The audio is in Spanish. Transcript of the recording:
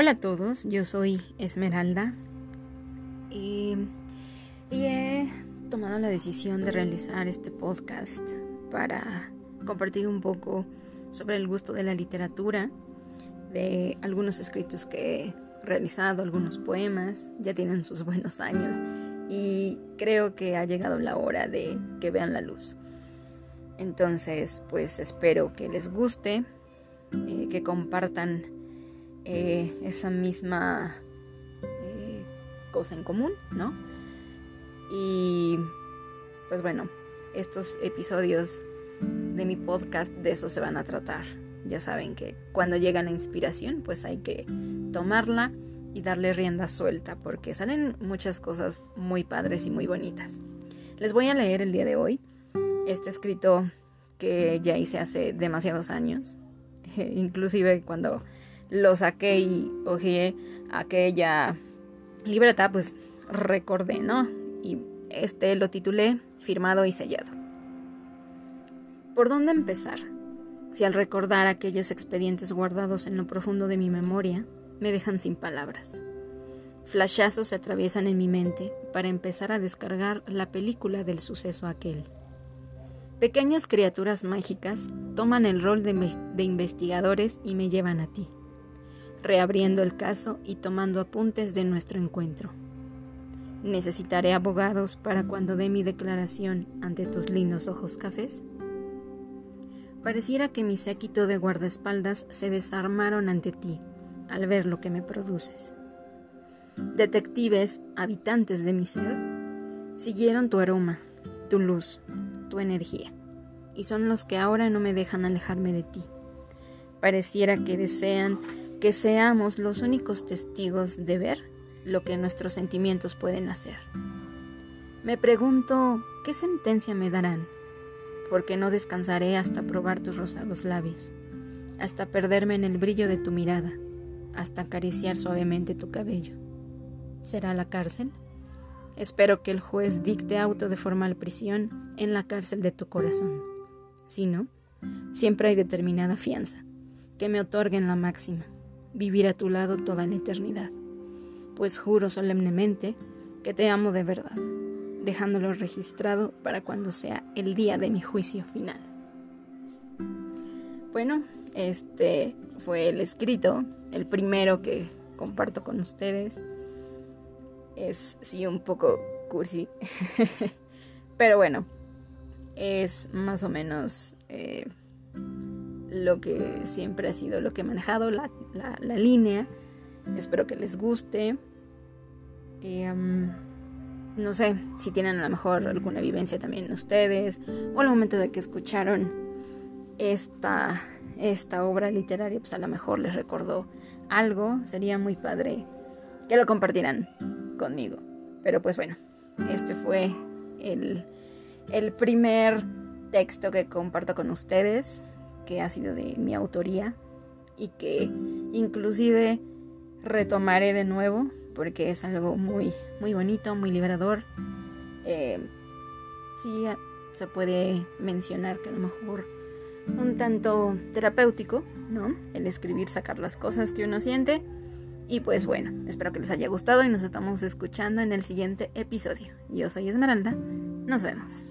Hola a todos, yo soy Esmeralda y, he tomado la decisión de realizar este podcast para compartir un poco sobre el gusto de la literatura, de algunos escritos que he realizado, algunos poemas, ya tienen sus buenos años y creo que ha llegado la hora de que vean la luz. Entonces, pues espero que les guste, eh, que compartan eh, esa misma eh, cosa en común, ¿no? Y pues bueno, estos episodios de mi podcast de eso se van a tratar. Ya saben que cuando llega la inspiración, pues hay que tomarla y darle rienda suelta, porque salen muchas cosas muy padres y muy bonitas. Les voy a leer el día de hoy este escrito que ya hice hace demasiados años, inclusive cuando lo saqué y ojeé aquella libreta, pues recordé, ¿no? Y este lo titulé Firmado y sellado. ¿Por dónde empezar? Si al recordar aquellos expedientes guardados en lo profundo de mi memoria me dejan sin palabras. Flashazos se atraviesan en mi mente para empezar a descargar la película del suceso aquel. Pequeñas criaturas mágicas toman el rol de, de investigadores y me llevan a ti reabriendo el caso y tomando apuntes de nuestro encuentro. ¿Necesitaré abogados para cuando dé mi declaración ante tus lindos ojos cafés? Pareciera que mi séquito de guardaespaldas se desarmaron ante ti al ver lo que me produces. Detectives, habitantes de mi ser, siguieron tu aroma, tu luz, tu energía, y son los que ahora no me dejan alejarme de ti. Pareciera que desean que seamos los únicos testigos de ver lo que nuestros sentimientos pueden hacer. Me pregunto, ¿qué sentencia me darán? Porque no descansaré hasta probar tus rosados labios, hasta perderme en el brillo de tu mirada, hasta acariciar suavemente tu cabello. ¿Será la cárcel? Espero que el juez dicte auto de formal prisión en la cárcel de tu corazón. Si no, siempre hay determinada fianza, que me otorguen la máxima vivir a tu lado toda la eternidad, pues juro solemnemente que te amo de verdad, dejándolo registrado para cuando sea el día de mi juicio final. Bueno, este fue el escrito, el primero que comparto con ustedes. Es sí un poco cursi, pero bueno, es más o menos eh, lo que siempre ha sido lo que he manejado, la, línea. Espero que les guste. no sé si tienen a lo mejor alguna vivencia también ustedes o al momento de que escucharon esta, esta obra literaria, pues a lo mejor les recordó algo. Sería muy padre que lo compartieran conmigo. Pero pues bueno, este fue el, el primer texto que comparto con ustedes que ha sido de mi autoría y que inclusive retomaré de nuevo porque es algo muy, muy bonito, muy liberador. Eh, sí, se puede mencionar que a lo mejor un tanto terapéutico, ¿no? El escribir, sacar las cosas que uno siente. Y pues bueno, espero que les haya gustado y nos estamos escuchando en el siguiente episodio. Yo soy Esmeralda, nos vemos.